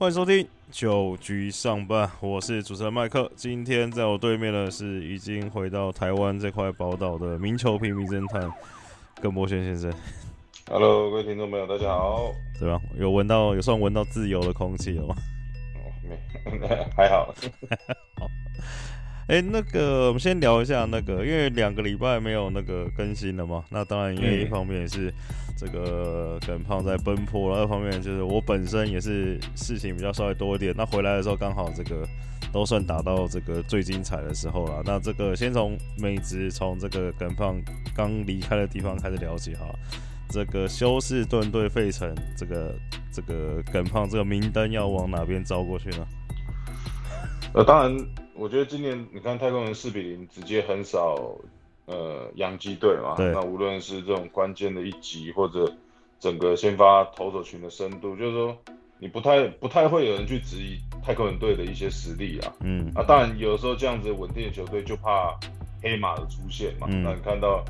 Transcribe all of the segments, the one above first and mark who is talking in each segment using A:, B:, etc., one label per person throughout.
A: 欢迎收听九局上班，我是主持人麦克。今天在我对面的是已经回到台湾这块宝岛的名球平民侦探耿博轩先生。
B: Hello，各位听众朋友，大家好。
A: 对吧？有闻到，有算闻到自由的空气了吗？
B: 哦，没，还好。
A: 哎、那个，我们先聊一下那个，因为两个礼拜没有那个更新了嘛。那当然，因为一方面也是这个耿胖在奔波，然后二方面就是我本身也是事情比较稍微多一点。那回来的时候刚好这个都算打到这个最精彩的时候了。那这个先从美职，从这个耿胖刚离开的地方开始聊起哈。这个休斯顿对费城，这个这个耿胖这个明灯要往哪边招过去呢？
B: 呃，当然，我觉得今年你看太空人四比零直接横扫呃洋基队嘛，那无论是这种关键的一集，或者整个先发投手群的深度，就是说你不太不太会有人去质疑太空人队的一些实力啊。
A: 嗯
B: 啊，当然有时候这样子稳定的球队就怕黑马的出现嘛。
A: 嗯
B: 那你看到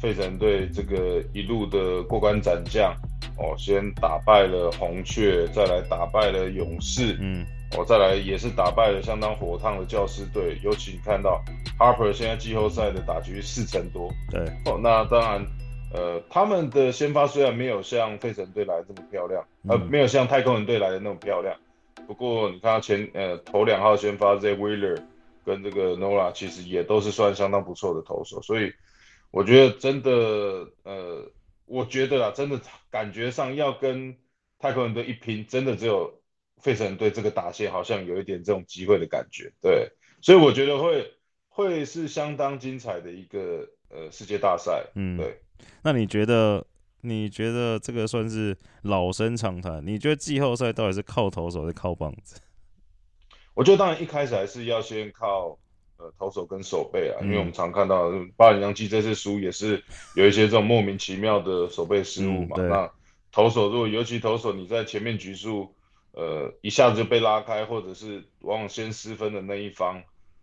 B: 费城队这个一路的过关斩将，哦，先打败了红雀，再来打败了勇士，
A: 嗯
B: 哦，再来也是打败了相当火烫的教师队。尤其你看到 Harper 现在季后赛的打局四成多，
A: 对，
B: 哦，那当然，呃，他们的先发虽然没有像费城队来的这么漂亮，呃，
A: 嗯
B: 没有像太空人队来的那么漂亮，不过你看他前呃头两号先发 Z Wheeler 跟这个 Nola 其实也都是算相当不错的投手，所以我觉得真的呃，我觉得啊，真的感觉上要跟太空人队一拼，真的只有费城人队这个打线好像有一点这种机会的感觉，对，所以我觉得会会是相当精彩的一个呃世界大赛，
A: 嗯，
B: 对。
A: 那你觉得？你觉得这个算是老生常谈？你觉得季后赛到底是靠投手还是靠棒子？
B: 我觉得当然一开始还是要先靠呃投手跟手背啊，因为
A: 嗯
B: 我们常看到巴黎洋基这次输也是有一些这种莫名其妙的手背失误嘛。
A: 嗯
B: 那投手如果尤其投手你在前面局数呃一下子就被拉开，或者是往往先失分的那一方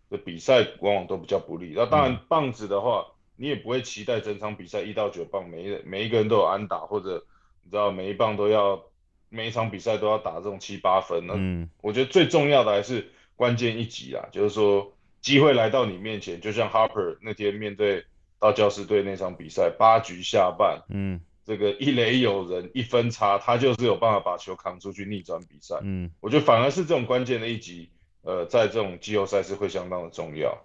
B: 的比赛往往都比较不利。那当然棒子的话，你也不会期待整场比赛一到九棒每一每一个人都有安打，或者你知道每一棒都要每一场比赛都要打这种七八分。那
A: 嗯
B: 我觉得最重要的还是关键一击啊，就是说机会来到你面前，就像 Harper 那天面对到教师队那场比赛，八局下半，
A: 嗯
B: 这个一垒有人一分差，他就是有办法把球扛出去逆转比赛。
A: 嗯，
B: 我觉得反而是这种关键的一集，呃，在这种季后赛是会相当的重要。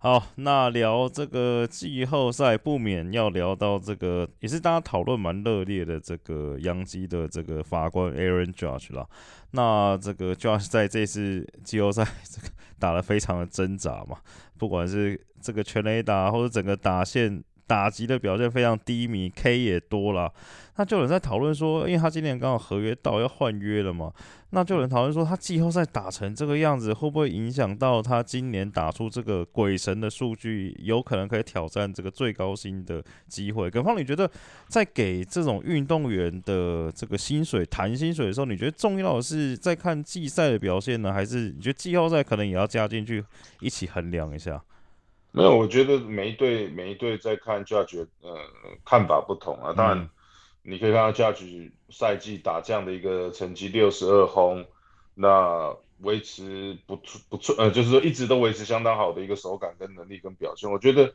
A: 好，那聊这个季后赛，不免要聊到这个，也是大家讨论蛮热烈的这个杨基的这个法官 Aaron Judge 啦。那这个 Judge 在这次季后赛这个打得非常的挣扎嘛，不管是这个全垒打或者整个打线打击的表现非常低迷，K 也多了。那就有人在讨论说，因为他今年刚好合约到要换约了嘛，那就有人讨论说，他季后赛打成这个样子，会不会影响到他今年打出这个鬼神的数据，有可能可以挑战这个最高薪的机会？耿芳，你觉得在给这种运动员的这个薪水谈薪水的时候，你觉得重要的是在看季赛的表现呢，还是你觉得季后赛可能也要加进去一起衡量一下？
B: 没有，我觉得每一队每一队在看 Judge 呃看法不同啊。当然
A: 嗯，
B: 你可以看到 Judge 赛季打这样的一个成绩，六十二轰，那维持不错不错，呃，就是说一直都维持相当好的一个手感跟能力跟表现。我觉得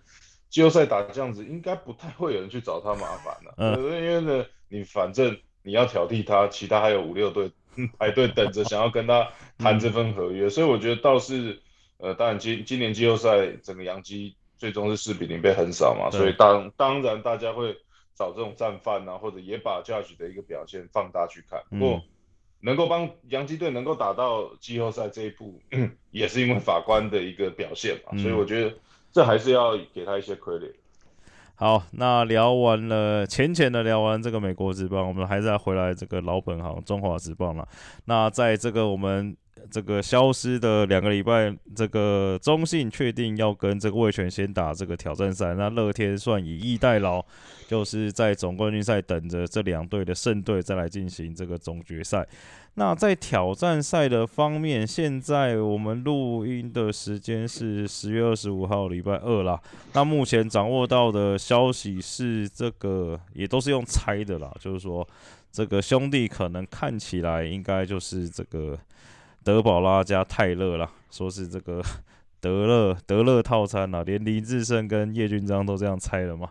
B: 季后赛打这样子，应该不太会有人去找他麻烦了、
A: 嗯
B: 呃因为呢，你反正你要挑剔他，其他还有五六队排队等着想要跟他谈这份合约，所以我觉得倒是。呃，当然今今年季后赛整个洋基最终是四比零被横扫嘛，所以当当然大家会找这种战犯啊，或者也把 Judge 的一个表现放大去看。不过
A: 嗯
B: 能够帮洋基队能够打到季后赛这一步，也是因为法官的一个表现嘛，
A: 嗯
B: 所以我觉得这还是要给他一些 credit。
A: 好，那聊完了浅浅的聊完这个美国职棒，我们还是要回来这个老本行中华职棒了。那在这个我们这个消失的两个礼拜，这个中信确定要跟这个魏权先打这个挑战赛，那乐天算以逸待劳，就是在总冠军赛等着这两队的胜队再来进行这个总决赛。那在挑战赛的方面，现在我们录音的时间是十月二十五号礼拜二啦。那目前掌握到的消息是，这个也都是用猜的啦，就是说这个兄弟可能看起来应该就是这个。德保拉加泰勒啦，说是这个 德勒德勒套餐啦，连林志胜跟叶军章都这样猜了嘛。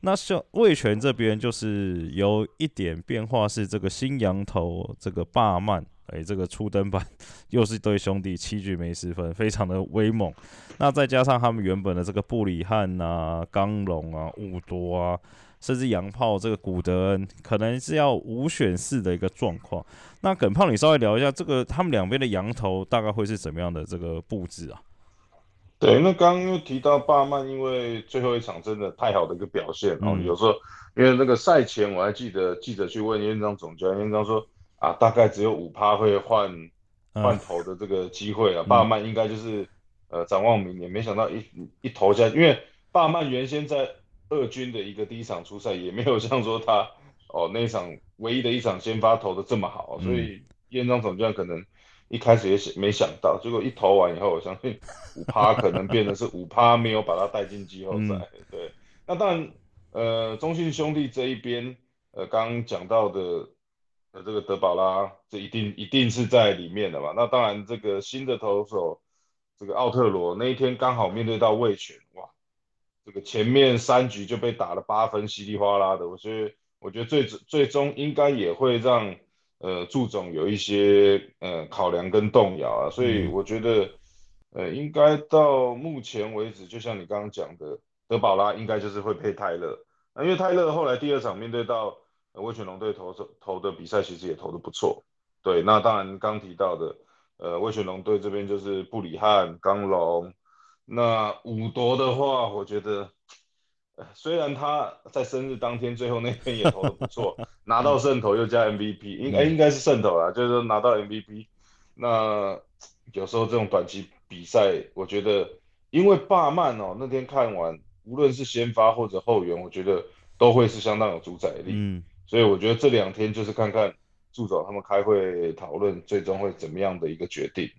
A: 那像魏权这边就是有一点变化，是这个新羊头这个霸曼，哎，这个初登板又是一对兄弟七局没失分，非常的威猛。那再加上他们原本的这个布里汉啊、刚龙啊、乌多啊。甚至洋炮这个古德恩可能是要五选四的一个状况。那耿胖，你稍微聊一下这个他们两边的羊头大概会是怎么样的这个布置啊？
B: 对，那刚刚又提到巴曼，因为最后一场真的太好的一个表现哦。有时候因为那个赛前我还记得记者去问院长总教练，院长说啊，大概只有五趴会换换头的这个机会啊。巴曼应该就是呃展望明年，没想到一一投下，因为巴曼原先在。二军的一个第一场出赛也没有像说他哦那一场唯一的一场先发投的这么好，所以燕章总教练可能一开始也想没想到，结果一投完以后，我相信五趴可能变得是五趴没有把他带进季后赛。对，那当然呃中信兄弟这一边呃刚刚讲到的呃这个德保拉这一定一定是在里面的嘛。那当然这个新的投手这个奥特罗那一天刚好面对到魏权哇。这个前面三局就被打了八分，稀里哗啦的。我觉得，我觉得最最终应该也会让呃祝总有一些呃考量跟动摇啊。所以我觉得，呃，应该到目前为止，就像你刚刚讲的，德保拉应该就是会配泰勒。那因为泰勒后来第二场面对到威权龙队投投的比赛，其实也投的不错。对，那当然刚提到的，呃，威权龙队这边就是布里汉、刚龙。那五夺的话，我觉得，虽然他在生日当天最后那天也投的不错，拿到胜投又加 MVP，应该应该是胜投啦，就是说拿到 MVP。那有时候这种短期比赛，我觉得因为霸曼哦，那天看完，无论是先发或者后援，我觉得都会是相当有主宰力。嗯，所以我觉得这两天就是看看助手他们开会讨论，最终会怎么样的一个决定。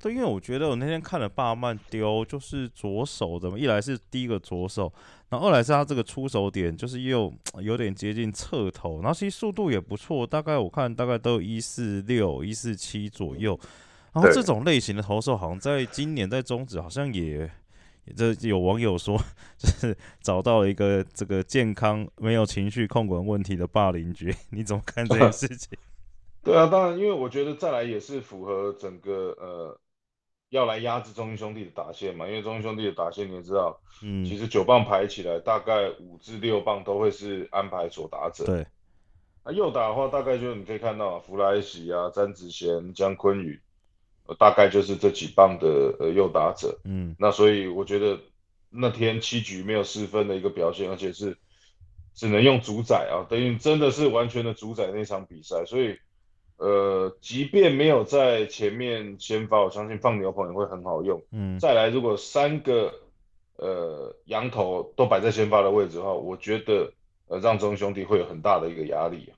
A: 对，因为我觉得我那天看了巴曼丢，就是左手的嘛，一来是第一个左手，然后二来是他这个出手点就是又有点接近侧头，然后其实速度也不错，大概我看大概都有一四六、一四七左右。然后这种类型的投手，好像在今年在中职好像也，这有网友说就是找到了一个这个健康没有情绪控管问题的霸凌局，你怎么看这件 事情？
B: 对啊，当然，因为我觉得再来也是符合整个呃。要来压制中英兄弟的打线嘛？因为中英兄弟的打线你也知道，嗯，其实九棒排起来，大概五至六棒都会是安排左打者。
A: 对，
B: 那右打的话，大概就你可以看到弗莱喜啊、詹子贤、姜坤宇，大概就是这几棒的呃右打者。嗯，那所以我觉得那天七局没有失分的一个表现，而且是只能用主宰啊，等于真的是完全的主宰那场比赛，所以。呃，即便没有在前面先发，我相信放牛棚也会很好用。嗯，再来，如果三个呃羊头都摆在先发的位置的话，我觉得呃让中兄弟会有很大的一个压力。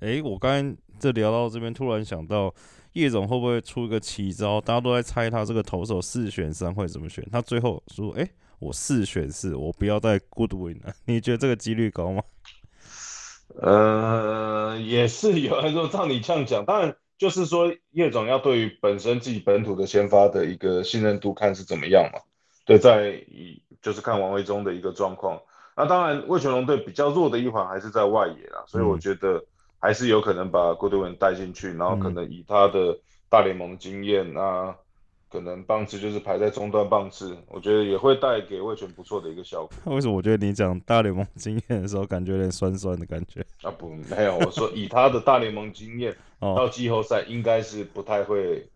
A: 哎，我刚刚这聊到这边，突然想到叶总会不会出一个奇招？大家都在猜他这个投手四选三会怎么选，他最后说：“哎，我四选四，我不要带 Goodwin 了。”你觉得这个几率高吗？
B: 呃，也是有人说，照你这样讲，当然就是说叶总要对于本身自己本土的先发的一个信任度看是怎么样嘛？对，在以就是看王维忠的一个状况。那当然，魏全龙队比较弱的一环还是在外野啦，所以我觉得还是有可能把郭德文带进去，然后可能以他的大联盟经验啊。可能棒次就是排在中段棒次，我觉得也会带给魏权不错的一个效果。
A: 为什么我觉得你讲大联盟经验的时候，感觉有点酸酸的感觉？
B: 啊不，没有，我说以他的大联盟经验，到季后赛应该是不太会，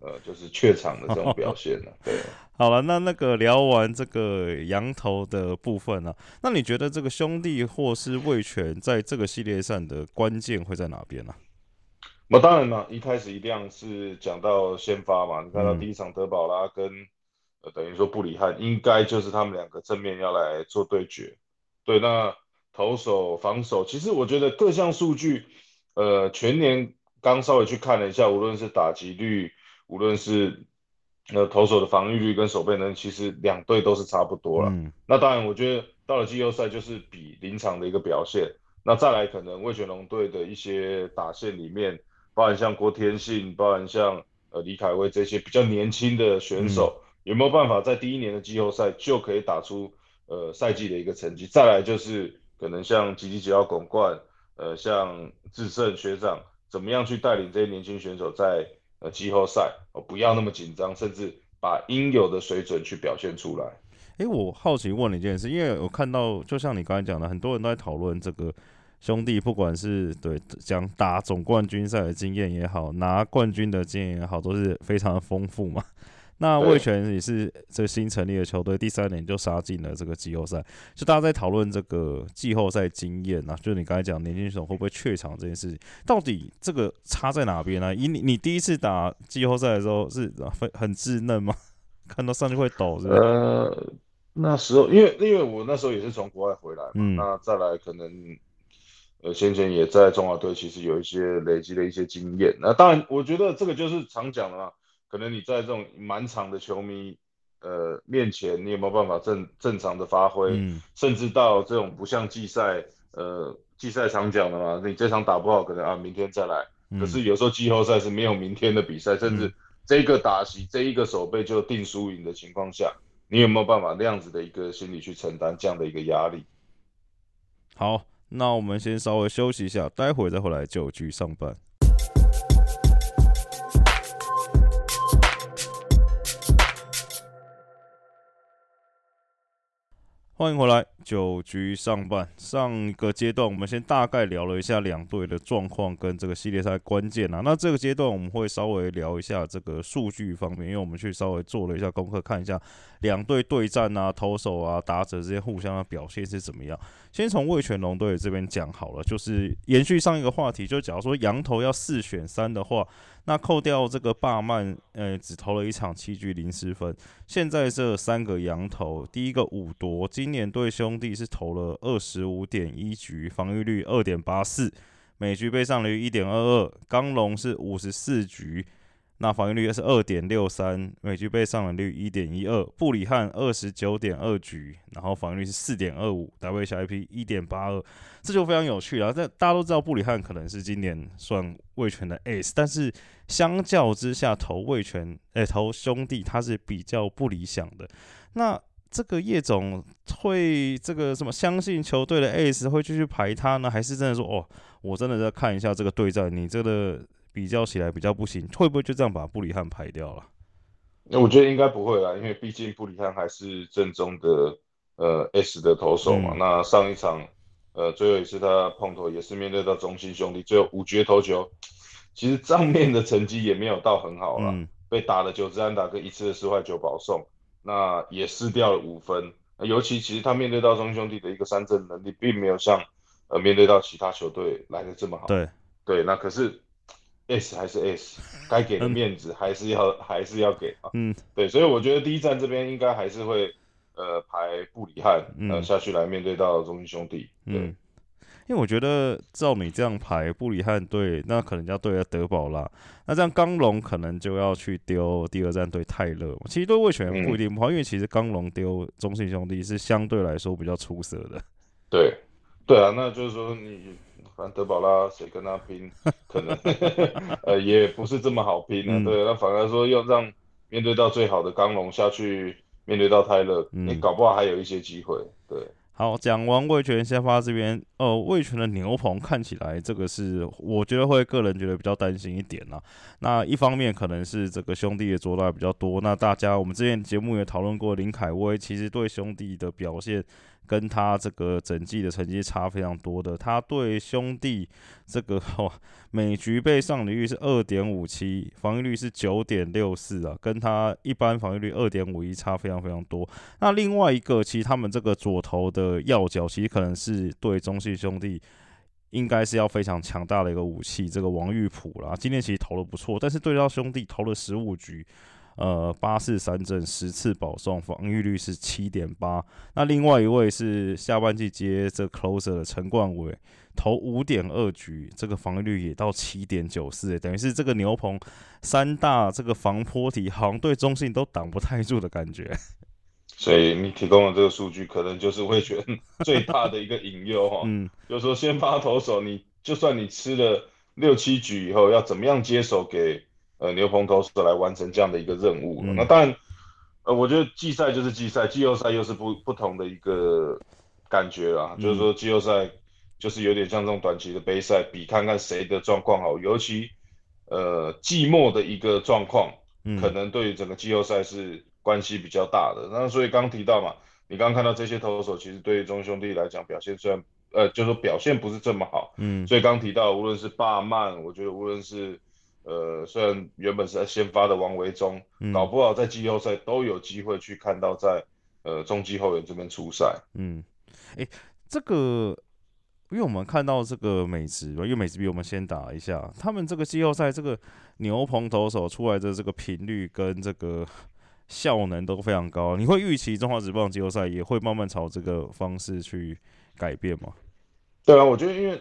B: 呃，就是怯场的这种表现了。对，
A: 好了，那那个聊完这个羊头的部分呢，那你觉得这个兄弟或是魏权在这个系列上的关键会在哪边呢？
B: 那当然了，一开始一定是讲到先发嘛。你看到第一场德保拉跟呃等于说布里汉，应该就是他们两个正面要来做对决。对，那投手防守，其实我觉得各项数据，呃，全年刚稍微去看了一下，无论是打击率，无论是呃投手的防御率跟守备能力，其实两队都是差不多了。那当然，我觉得到了季后赛就是比临场的一个表现。那再来，可能魏全龙队的一些打线里面，包含像郭天信，包含像呃李凯威这些比较年轻的选手，有没有办法在第一年的季后赛就可以打出呃赛季的一个成绩？再来就是可能像吉吉吉奥巩冠，呃像智胜学长，怎么样去带领这些年轻选手在呃季后赛哦不要那么紧张，甚至把应有的水准去表现出来。
A: 哎，我好奇问你一件事，因为我看到，就像你刚才讲的，很多人都在讨论这个兄弟，不管是对讲打总冠军赛的经验也好，拿冠军的经验也好，都是非常的丰富嘛。那魏权也是这新成立的球队，第三年就杀进了这个季后赛，就大家在讨论这个季后赛经验啊，就你刚才讲年轻选手会不会怯场这件事情，到底这个差在哪边呢？以你你第一次打季后赛的时候是很很稚嫩吗？看到上去会抖是吧？
B: 呃，那时候因为因为我那时候也是从国外回来嘛，那再来可能呃先前也在中华队，其实有一些累积的一些经验。那当然，我觉得这个就是常讲的嘛，可能你在这种满场的球迷呃面前，你有没有办法正正常的发挥？甚至到这种不像季赛，呃季赛常讲的嘛，你这场打不好，可能啊明天再来。可是有时候季后赛是没有明天的比赛，甚至。这个打席，这一个手背就定输赢的情况下，你有没有办法那样子的一个心理去承担这样的一个压力？
A: 好，那我们先稍微休息一下，待会再回来就局上班。欢迎回来，九局上半。上一个阶段，我们先大概聊了一下两队的状况跟这个系列赛关键啊。那这个阶段，我们会稍微聊一下这个数据方面，因为我们去稍微做了一下功课，看一下两队对战啊、投手啊、打者之间互相的表现是怎么样。先从魏全龙队这边讲好了，就是延续上一个话题，就假如说羊头要四选三的话。那扣掉这个霸曼，呃，只投了一场七局零失分。现在这三个羊头，第一个五夺，今年对兄弟是投了二十五点一局，防御率二点八四，每局被上率一点二二。刚龙是五十四局。那防御率是二点六三，每局被上垒率一点一二。布里汉二十九点二局，然后防御率是四点二五，WHIP 一点八二，这就非常有趣了。这大家都知道布里汉可能是今年算卫权的 Ace，但是相较之下投卫权，哎，投兄弟他是比较不理想的。那这个叶总会这个什么相信球队的 Ace 会继续排他呢？还是真的说哦，我真的在看一下这个对战，你这个。比较起来比较不行，会不会就这样把布里汉排掉了？
B: 那我觉得应该不会啦，因为毕竟布里汉还是正宗的呃 S 的投手嘛。那上一场呃最后一次他碰头也是面对到中心兄弟，最后五局投球，其实账面的成绩也没有到很好了，被打了九支安打跟一次的四坏九保送，那也失掉了五分。尤其其实他面对到中心兄弟的一个三振能力，并没有像呃面对到其他球队来的这么好。
A: 对
B: 对，那可是。S 还是 S，该给的面子还是要还是要给啊。嗯，对，所以我觉得第一站这边应该还是会呃排布里汉呃下去来面对到中心兄弟。嗯，
A: 因为我觉得照你这样排布里汉队，那可能要对德保拉，那这样刚龙可能就要去丢第二站对泰勒。其实对魏权不一定不好，因为其实刚龙丢中信兄弟是相对来说比较出色的。
B: 对，对啊，那就是说你。反正德保拉谁跟他拼，可能 呃也不是这么好拼的，对，那反而说要让面对到最好的刚龙下去面对到泰勒，你搞不好还有一些机会，对。
A: 好，讲完魏权先发这边，呃，魏权的牛棚看起来这个是我觉得会个人觉得比较担心一点啦。那一方面可能是这个兄弟的做到比较多，那大家我们之前节目也讨论过林凯威，其实对兄弟的表现。跟他这个整季的成绩差非常多的，他对兄弟这个 每局被上垒率是二点五七，防御率是九点六四啊，跟他一般防御率二点五一差非常非常多。那另外一个，其实他们这个左投的要角，其实可能是对中信兄弟应该是要非常强大的一个武器。这个王玉普啦，今天其实投的不错，但是对到兄弟投了十五局。呃，八四三振十次保送，防御率是七点八。那另外一位是下半季接这 closer 的陈冠伟，投五点二局，这个防御率也到七点九四，等于是这个牛棚三大这个防坡体，好像对中信都挡不太住的感觉。
B: 所以你提供的这个数据，可能就是会觉 最大的一个引诱哈。嗯，就是说先发投手，你就算你吃了六七局以后，要怎么样接手给？呃，牛棚投手来完成这样的一个任务。那当然，呃，我觉得季赛就是季赛，季后赛又是不不同的一个感觉啦。就是说，季后赛就是有点像这种短期的杯赛，比看看谁的状况好。尤其呃季末的一个状况，可能对于整个季后赛是关系比较大的。那所以刚提到嘛，你刚刚看到这些投手，其实对于中兄弟来讲表现虽然呃，就是说表现不是这么好。嗯。所以刚提到，无论是霸曼，我觉得无论是呃，虽然原本是在先发的王维忠，搞不好在季后赛都有机会去看到在呃中继后援这边出赛。
A: 嗯，哎，这个，因为我们看到这个美职，因为美职比我们先打一下，他们这个季后赛这个牛棚投手出来的这个频率跟这个效能都非常高。你会预期中华职棒季后赛也会慢慢朝这个方式去改变吗？
B: 对啊，我觉得因为。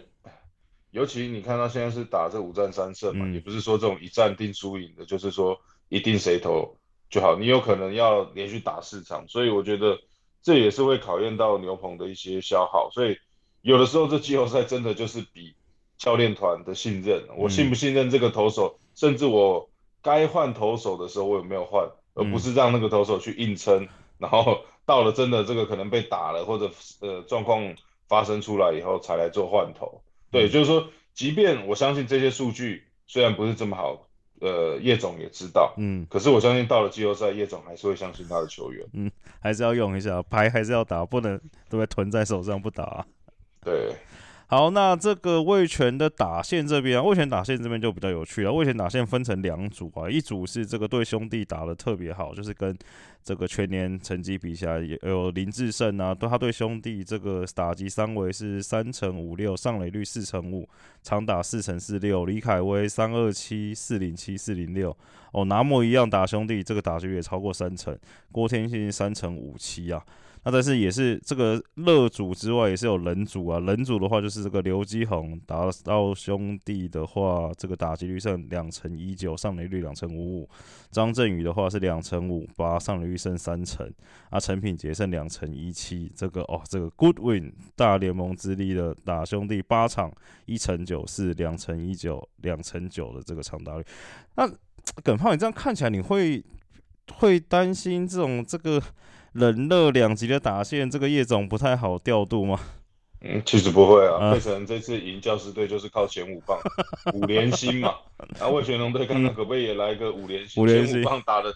B: 尤其你看到现在是打这五战三胜嘛，也不是说这种一战定输赢的，就是说一定谁投就好。你有可能要连续打四场，所以我觉得这也是会考验到牛棚的一些消耗。所以有的时候这季后赛真的就是比教练团的信任，我信不信任这个投手，甚至我该换投手的时候我有没有换，而不是让那个投手去硬撑，然后到了真的这个可能被打了或者呃状况发生出来以后才来做换投。对，就是说，即便我相信这些数据虽然不是这么好，呃，叶总也知道，嗯，可是我相信到了季后赛，叶总还是会相信他的球员，
A: 嗯，还是要用一下牌，还是要打，不能都被囤在手上不打。
B: 对。
A: 好，那这个魏权的打线这边啊，魏权打线这边就比较有趣了。魏权打线分成两组啊，一组是这个对兄弟打的特别好，就是跟这个全年成绩比起来，有林志胜啊，对他对兄弟这个打击三围是三乘五六，上垒率四乘五，长打四乘四六。李凯威三二七四零七四零六，哦，拿模一样打兄弟，这个打击也超过三成。郭天信三乘五七啊。那但是也是这个乐组之外，也是有人组啊。人组的话就是这个刘基宏打到兄弟的话，这个打击率剩两成一九，上垒率两成五五。张振宇的话是两成五八，上垒率剩三成。啊，陈品杰剩两成一七。这个哦，这个 Good Win 大联盟之力的打兄弟八场一成九四，两成一九，两成九的这个长打率。那 耿胖，你这样看起来，你会会担心这种这个？冷热两极的打线，这个叶总不太好调度吗？
B: 嗯，其实不会啊。费城这次赢教师队就是靠前五棒 五连星嘛。然后魏全龙队看看可不可以也来一个五连星，前五棒打的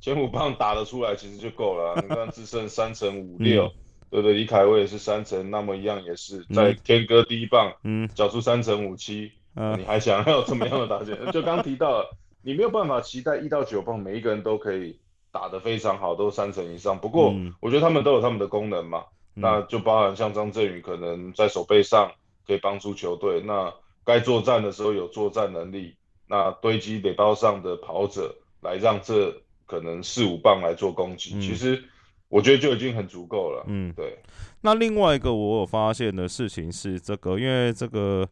B: 前五棒打得出来，其实就够了。你看只剩三成五六，对不对？李凯威也是三成，那么一样也是在天哥第一棒，嗯，缴出三成五七，嗯你还想要怎么样的打线？就刚提到，你没有办法期待一到九棒每一个人都可以。打得非常好，都三成以上。不过我觉得他们都有他们的功能嘛，那就包含像张振宇可能在手背上可以帮助球队，那该作战的时候有作战能力，那堆积垒包上的跑者来让这可能四五棒来做攻击，其实我觉得就已经很足够了。嗯，对。
A: 那另外一个我有发现的事情是这个，因为这个。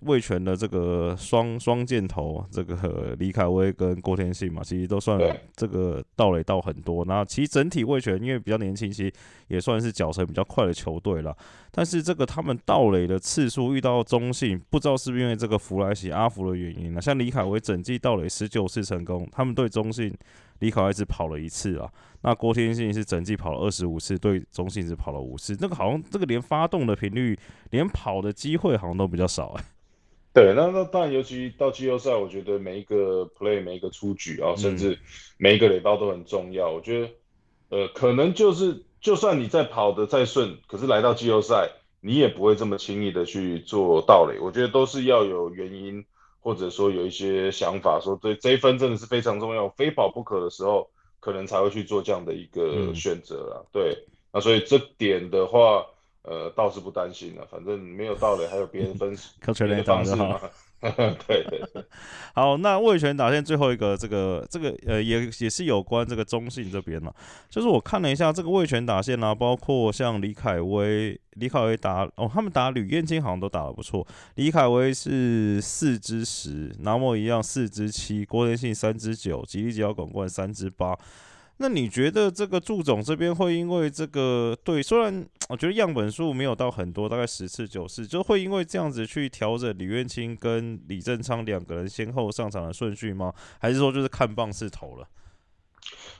A: 魏权的这个双双箭头，这个李凯威跟郭天信嘛，其实都算这个盗垒到很多。那其实整体魏权因为比较年轻，其实也算是脚程比较快的球队了。但是这个他们盗垒的次数遇到中信，不知道是不是因为这个弗莱西阿福的原因呢？像李凯威整季盗垒十九次成功，他们对中信李凯威只跑了一次啊。那郭天信是整季跑了二十五次，对中信只跑了五次。那个好像这个连发动的频率，连跑的机会好像都比较少哎。
B: 对，那那当然，尤其到季后赛，我觉得每一个 play、每一个出局啊，甚至每一个垒包都很重要。我觉得，呃，可能就是，就算你在跑得再顺，可是来到季后赛，你也不会这么轻易的去做盗垒。我觉得都是要有原因，或者说有一些想法，说对这一分真的是非常重要，非跑不可的时候，可能才会去做这样的一个选择啊。对，那所以这点的话。呃，倒是不担心了，反正没有道理，还有别人分
A: 靠全
B: 的方式嘛。对 对对。
A: 好，那魏权打线最后一个，这个这个呃，也也是有关这个中信这边了。就是我看了一下这个魏权打线啊，包括像李凯威，李凯威打哦，他们打吕燕青好像都打得不错。李凯威是四支十，南莫一样四支七，郭天信三支九，吉利吉奥广冠三支八。那你觉得这个祝总这边会因为这个对，虽然我觉得样本数没有到很多，大概十次九次，就会因为这样子去调整李元清跟李正昌两个人先后上场的顺序吗？还是说就是看棒式投了？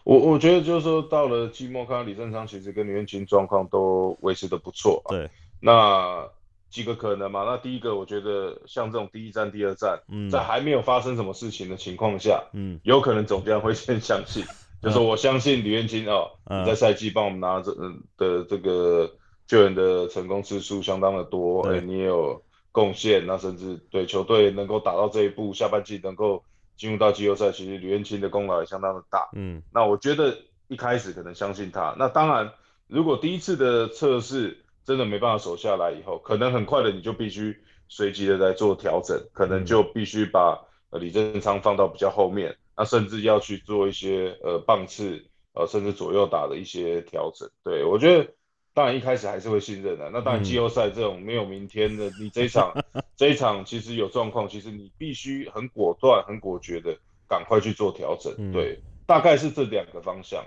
B: 我我觉得就是说到了季末，看到李正昌其实跟李元清状况都维持的不错。
A: 对，
B: 那几个可能嘛？那第一个，我觉得像这种第一站、第二站，在还没有发生什么事情的情况下，嗯，有可能总监会先相信。就是我相信李元清哦，你在赛季帮我们拿这的这个救援的成功次数相当的多，哎，你也有贡献，那甚至对球队能够打到这一步，下半季能够进入到季后赛，其实李元清的功劳也相当的大。嗯，那我觉得一开始可能相信他，那当然，如果第一次的测试真的没办法守下来以后，可能很快的你就必须随机的来做调整，可能就必须把李正昌放到比较后面。那甚至要去做一些呃棒次呃甚至左右打的一些调整，对我觉得当然一开始还是会信任的。那当然季后赛这种没有明天的，你这一场 这一场其实有状况，其实你必须很果断、很果决的赶快去做调整。对，大概是这两个方向。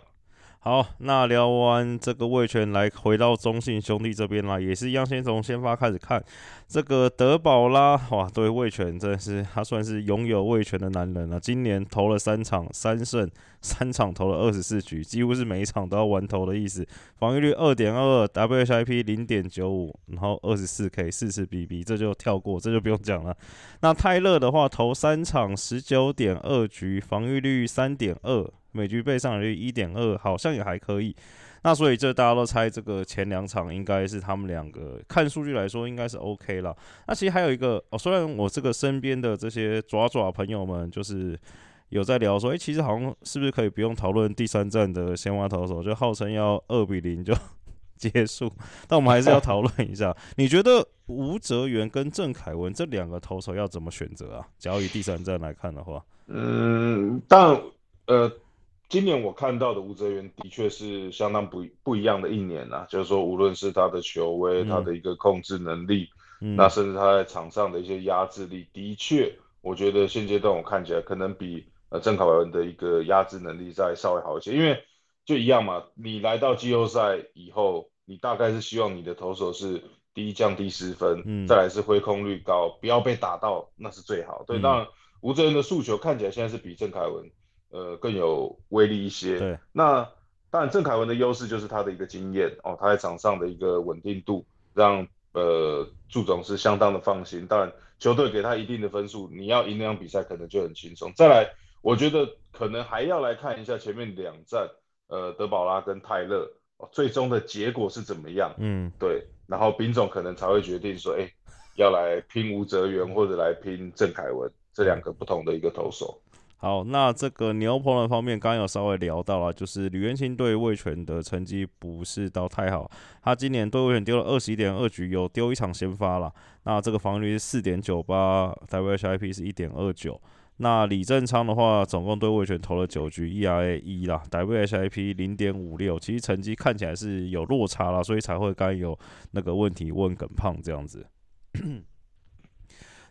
A: 好，那聊完这个魏权，来回到中信兄弟这边啦，也是一样，先从先发开始看这个德保拉，哇，对魏权真的是他算是拥有魏权的男人了。今年投了三场三胜，三场投了二十四局，几乎是每一场都要完投的意思。防御率二点二二，WHIP 零点九五，然后二十四 K 四次 BB，这就跳过，这就不用讲了。那泰勒的话，投三场十九点二局，防御率三点二。每局被上率一点二，好像也还可以。那所以这大家都猜这个前两场应该是他们两个看数据来说应该是 OK 了。那其实还有一个哦，虽然我这个身边的这些爪爪朋友们就是有在聊说，哎，其实好像是不是可以不用讨论第三站的鲜花投手，就号称要二比零就 结束。但我们还是要讨论一下，你觉得吴哲源跟郑凯文这两个投手要怎么选择啊？假如以第三站来看的话，
B: 嗯，但呃。今年我看到的吴哲源的确是相当不不一样的一年呐，就是说无论是他的球威，他的一个控制能力，那甚至他在场上的一些压制力，的确，我觉得现阶段我看起来可能比呃郑凯文的一个压制能力再稍微好一些，因为就一样嘛，你来到季后赛以后，你大概是希望你的投手是第一降低失分，再来是挥空率高，不要被打到，那是最好。对，当然吴哲源的诉求看起来现在是比郑凯文。呃，更有威力一些。
A: 对，
B: 那当然郑凯文的优势就是他的一个经验哦，他在场上的一个稳定度，让呃祝总是相当的放心。当然球队给他一定的分数，你要赢那场比赛可能就很轻松。再来，我觉得可能还要来看一下前面两站，呃，德保拉跟泰勒哦，最终的结果是怎么样？嗯，对。然后丙总可能才会决定说，哎，要来拼吴哲源或者来拼郑凯文这两个不同的一个投手。
A: 好，那这个牛棚的方面，刚刚有稍微聊到了，就是吕元清对魏权的成绩不是到太好，他今年对魏权丢了二十一点二局，有丢一场先发了，那这个防御率是四点九八，WHIP 是一点二九。那李正昌的话，总共对魏权投了九局，ERA 一啦，WHIP 零点五六，其实成绩看起来是有落差了，所以才会刚有那个问题问耿胖这样子。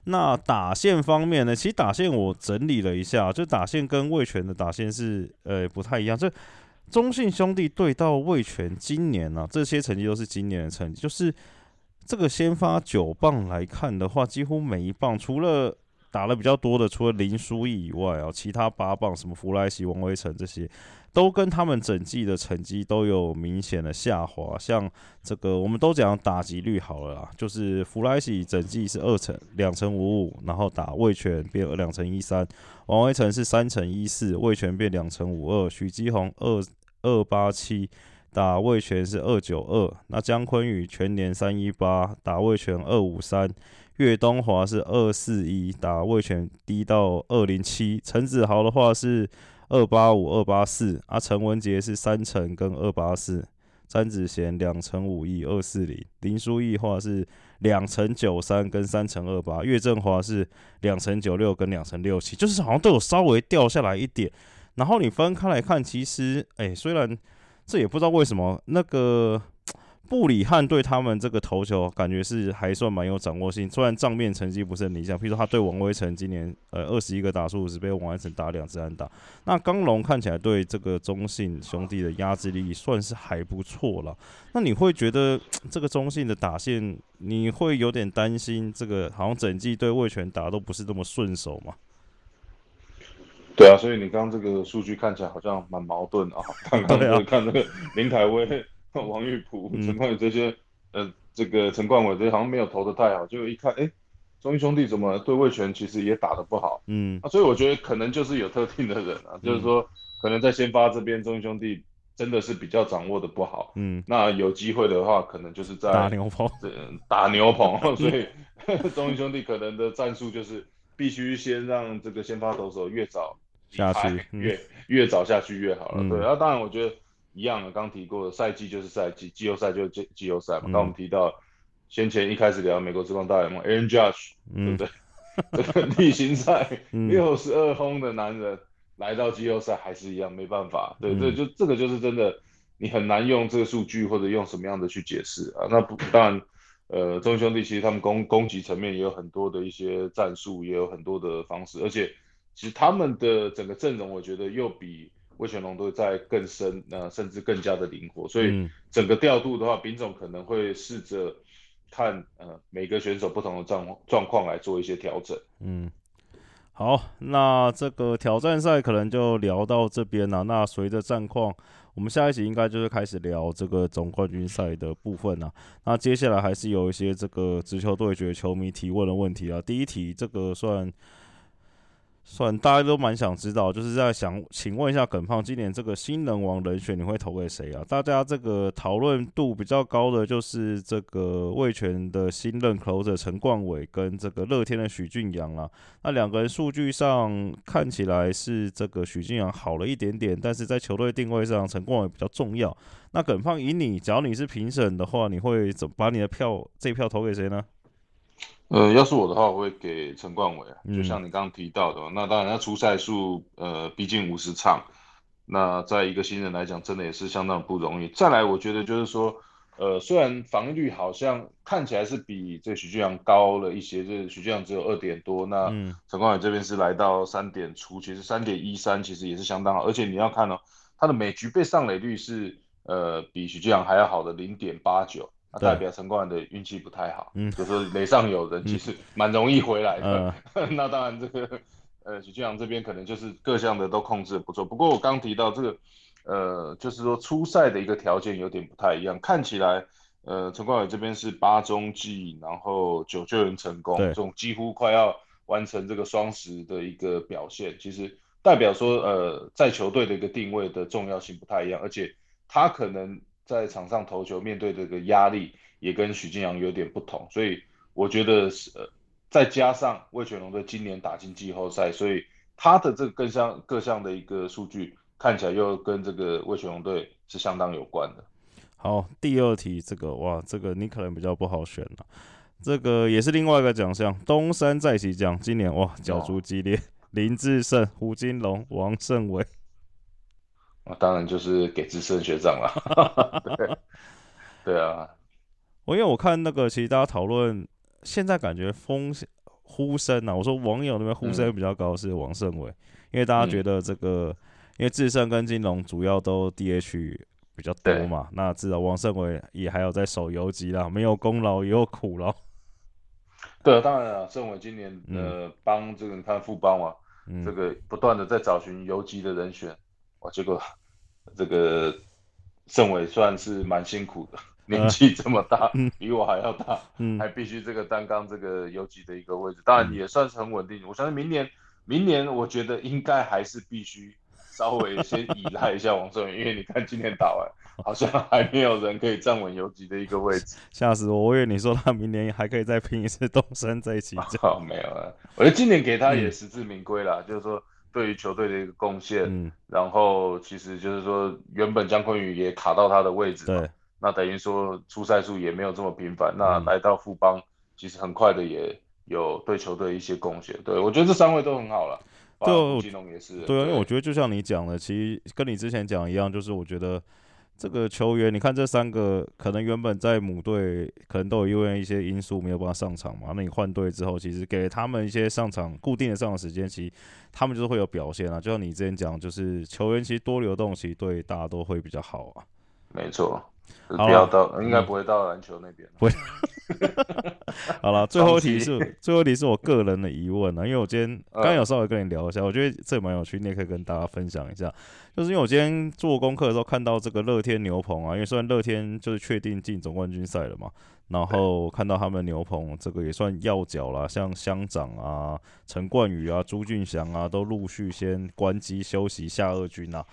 A: 那打线方面呢？其实打线我整理了一下，就打线跟魏权的打线是呃不太一样。这中信兄弟对到魏权，今年呢这些成绩都是今年的成绩，就是这个先发九棒来看的话，几乎每一棒除了打的比较多的，除了林书义以外啊，其他八棒什么弗莱西、王威成这些。都跟他们整季的成绩都有明显的下滑，像这个我们都讲打击率好了啦，就是弗莱西整季是二成两成五五，然后打魏权变两成一三，王威成是三成一四，魏权变两成五二，许基宏二二八七打魏权是二九二，那姜昆宇全年三一八打魏权二五三，岳东华是二四一打魏权低到二零七，陈子豪的话是。二八五二八四啊，陈文杰是三成跟二八四，詹子贤两成五亿二四零，林书义话是两成九三跟三成二八，岳振华是两成九六跟两成六七，就是好像都有稍微掉下来一点。然后你分开来看，其实哎，虽然这也不知道为什么那个。布里汉对他们这个投球感觉是还算蛮有掌握性，虽然账面成绩不是很理想。譬如说他对王威成今年呃二十一个打数，只被王威成打两支安打。那刚龙看起来对这个中信兄弟的压制力算是还不错了。那你会觉得 这个中信的打线，你会有点担心这个好像整季对魏权打都不是这么顺手吗？
B: 对啊，所以你刚这个数据看起来好像蛮矛盾啊。刚刚看那个林凯威。王玉普、陈冠宇这些，呃，这个陈冠伟这些好像没有投的太好，就一看，哎，中英兄弟怎么对魏权其实也打的不好，嗯，啊，所以我觉得可能就是有特定的人啊，就是说可能在先发这边中英兄弟真的是比较掌握的不好，嗯，那有机会的话，可能就是在
A: 打牛棚，
B: 打牛棚，所以 中英兄弟可能的战术就是必须先让这个先发投手越早
A: 下去，
B: 越越早下去越好了，对，那当然我觉得。一样的，刚提过的赛季就是赛季，季后赛就是季季后赛嘛。刚我们提到先前一开始聊美国之光大联盟，Aaron Judge，对不对？这个例行赛六十二轰的男人来到季后赛还是一样没办法。对对，就这个就是真的，你很难用这个数据或者用什么样的去解释啊？那不当然，呃，中兄弟其实他们攻攻击层面也有很多的一些战术，也有很多的方式，而且其实他们的整个阵容，我觉得又比。魏全龙都在更深，那甚至更加的灵活，所以整个调度的话，丙总可能会试着看呃每个选手不同的状状况来做一些调整。
A: 嗯，好，那这个挑战赛可能就聊到这边了。那随着战况，我们下一集应该就是开始聊这个总冠军赛的部分了。那接下来还是有一些这个直球对决球迷提问的问题啊。第一题，这个算。算大家都蛮想知道，就是在想请问一下耿胖，今年这个新人王人选你会投给谁啊？大家这个讨论度比较高的就是这个魏权的新任 closer 陈冠伟跟这个乐天的许俊阳啦。那两个人数据上看起来是这个许俊阳好了一点点，但是在球队定位上陈冠伟比较重要。那耿胖以你，只要你是评审的话，你会怎把你的票这票投给谁呢？
B: 呃，要是我的话，我会给陈冠伟啊，就像你刚刚提到的，那当然他出赛数，呃，毕竟五十场，那在一个新人来讲，真的也是相当不容易。再来，我觉得就是说，呃，虽然防御率好像看起来是比这许俊阳高了一些，就是许俊阳只有二点多，那陈冠伟这边是来到三点出，其实三点一三其实也是相当好，而且你要看哦，他的每局被上垒率是，呃，比许俊阳还要好的零点八九。代表陈冠的运气不太好，嗯，就是雷上有人，其实蛮容易回来的。那当然，这个呃许俊阳这边可能就是各项的都控制的不错。不过我刚提到这个，呃，就是说初赛的一个条件有点不太一样。看起来，呃，陈冠伟这边是八中计，然后九救援成功，这种几乎快要完成这个双十的一个表现，其实代表说，呃，在球队的一个定位的重要性不太一样，而且他可能。在场上投球，面对这个压力也跟许晋阳有点不同，所以我觉得是呃，再加上魏全龙队今年打进季后赛，所以他的这个各项各项的一个数据看起来又跟这个魏全龙队是相当有关的。
A: 好，第二题这个哇，这个你可能比较不好选了，这个也是另外一个奖项，东山再起奖，今年哇角逐激烈，林志胜、胡金龙、王胜伟。
B: 啊，当然就是给资深学长了。对，对啊。
A: 我因为我看那个，其实大家讨论，现在感觉风呼声啊，我说网友那边呼声比较高是王胜伟，因为大家觉得这个，因为智胜跟金融主要都 DH 比较多嘛，那至少王胜伟也还有在守游击啦，没有功劳也有苦劳。
B: 对啊，当然了，胜伟今年呃帮这个你看副帮嘛，这个不断的在找寻游击的人选。结果，这个政委算是蛮辛苦的，年纪这么大，比我还要大，还必须这个担纲这个游击的一个位置，当然也算是很稳定。我相信明年，明年我觉得应该还是必须稍微先依赖一下王胜伟，因为你看今年打完，好像还没有人可以站稳游击的一个位置。
A: 吓死我！我以为你说他明年还可以再拼一次东升在一起。
B: 没有了，我觉得今年给他也实至名归了，就是说。对于球队的一个贡献，嗯然后其实就是说，原本姜昆宇也卡到他的位置，对，那等于说出赛数也没有这么频繁。那来到富邦，其实很快的也有对球队一些贡献。对我觉得这三位都很好了。对，金龙也是。
A: 对啊，因为我觉得就像你讲的，其实跟你之前讲一样，就是我觉得这个球员，你看这三个可能原本在母队，可能都有因为一些因素没有办法上场嘛。那你换队之后，其实给他们一些上场固定的上场时间，其实他们就是会有表现啊。就像你之前讲，就是球员其实多流动，其实对大家都会比较好啊。
B: 没错。不要到，应该不会到篮球那边。
A: 不会。好了，最后一题是最后一题是我个人的疑问啊，因为我今天刚有稍微跟你聊一下，我觉得这蛮有趣，你也可以跟大家分享一下。就是因为我今天做功课的时候看到这个乐天牛棚啊，因为虽然乐天就是确定进总冠军赛了嘛，然后看到他们牛棚这个也算要角啦，像乡长啊、陈冠宇啊、朱俊祥啊，都陆续先关机休息下二军啊。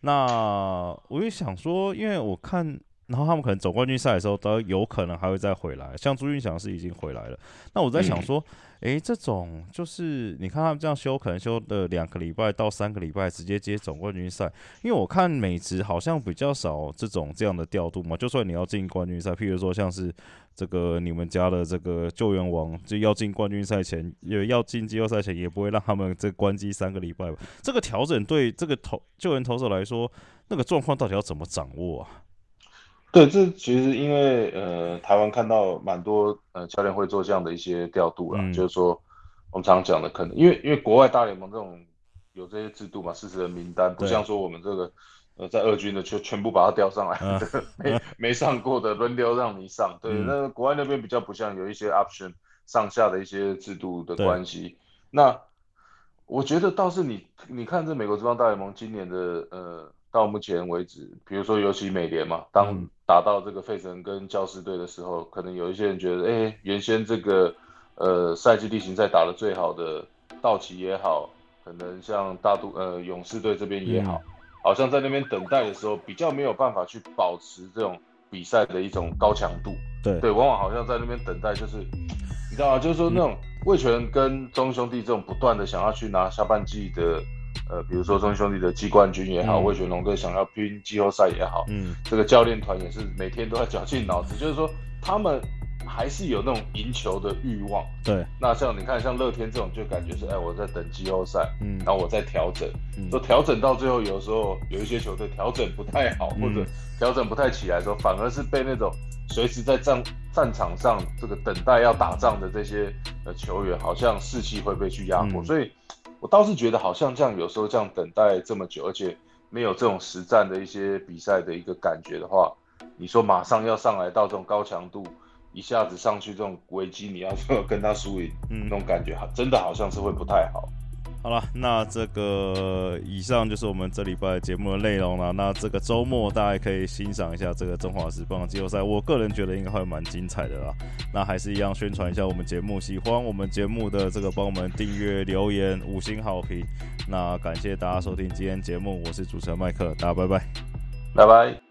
A: 那我也想说，因为我看。然后他们可能总冠军赛的时候，都有可能还会再回来。像朱俊祥是已经回来了。那我在想说，诶，这种就是你看他们这样休，可能休的两个礼拜到三个礼拜，直接接总冠军赛。因为我看美职好像比较少这种这样的调度嘛。就算你要进冠军赛，譬如说像是这个你们家的这个救援王，就要进冠军赛前，也要进季后赛前，也不会让他们这关机三个礼拜吧。这个调整对这个投救援投手来说，那个状况到底要怎么掌握啊？
B: 对，这其实因为呃，台湾看到蛮多呃教练会做这样的一些调度了，就是说我们常讲的，可能因为因为国外大联盟这种有这些制度嘛，四十人名单，不像说我们这个呃在二军的全全部把它调上来，没没上过的轮流让你上。对，那国外那边比较不像有一些 option 上下的一些制度的关系。那我觉得倒是你你看这美国职棒大联盟今年的呃。到目前为止，比如说尤其美联嘛，当打到这个费城跟教师队的时候，可能有一些人觉得，哎，原先这个呃赛季例行赛打得最好的道奇也好，可能像大都呃勇士队这边也好，好像在那边等待的时候，比较没有办法去保持这种比赛的一种高强度。
A: 对
B: 对，往往好像在那边等待，就是你知道吗？就是说那种魏权跟中兄弟这种不断的想要去拿下半季的。呃，比如说中兄弟的季冠军也好，魏雪龙队想要拼季后赛也好，嗯，这个教练团也是每天都在绞尽脑汁，就是说他们还是有那种赢球的欲望。
A: 对，
B: 那像你看，像乐天这种，就感觉是，哎，我在等季后赛，嗯，然后我在调整，都调整到最后，有时候有一些球队调整不太好，或者调整不太起来的时候，反而是被那种随时在战战场上这个等待要打仗的这些呃球员，好像士气会被去压迫，所以。我倒是觉得，好像这样有时候这样等待这么久，而且没有这种实战的一些比赛的一个感觉的话，你说马上要上来到这种高强度，一下子上去这种危机，你要说 跟他输赢，嗯，那种感觉，真的好像是会不太好。
A: 好了，那这个以上就是我们这礼拜节目的内容了。那这个周末大家可以欣赏一下这个中华职棒季后赛，我个人觉得应该会蛮精彩的啦。那还是一样宣传一下我们节目，喜欢我们节目的这个帮我们订阅、留言、五星好评。那感谢大家收听今天节目，我是主持人麦克，大家拜拜，
B: 拜拜。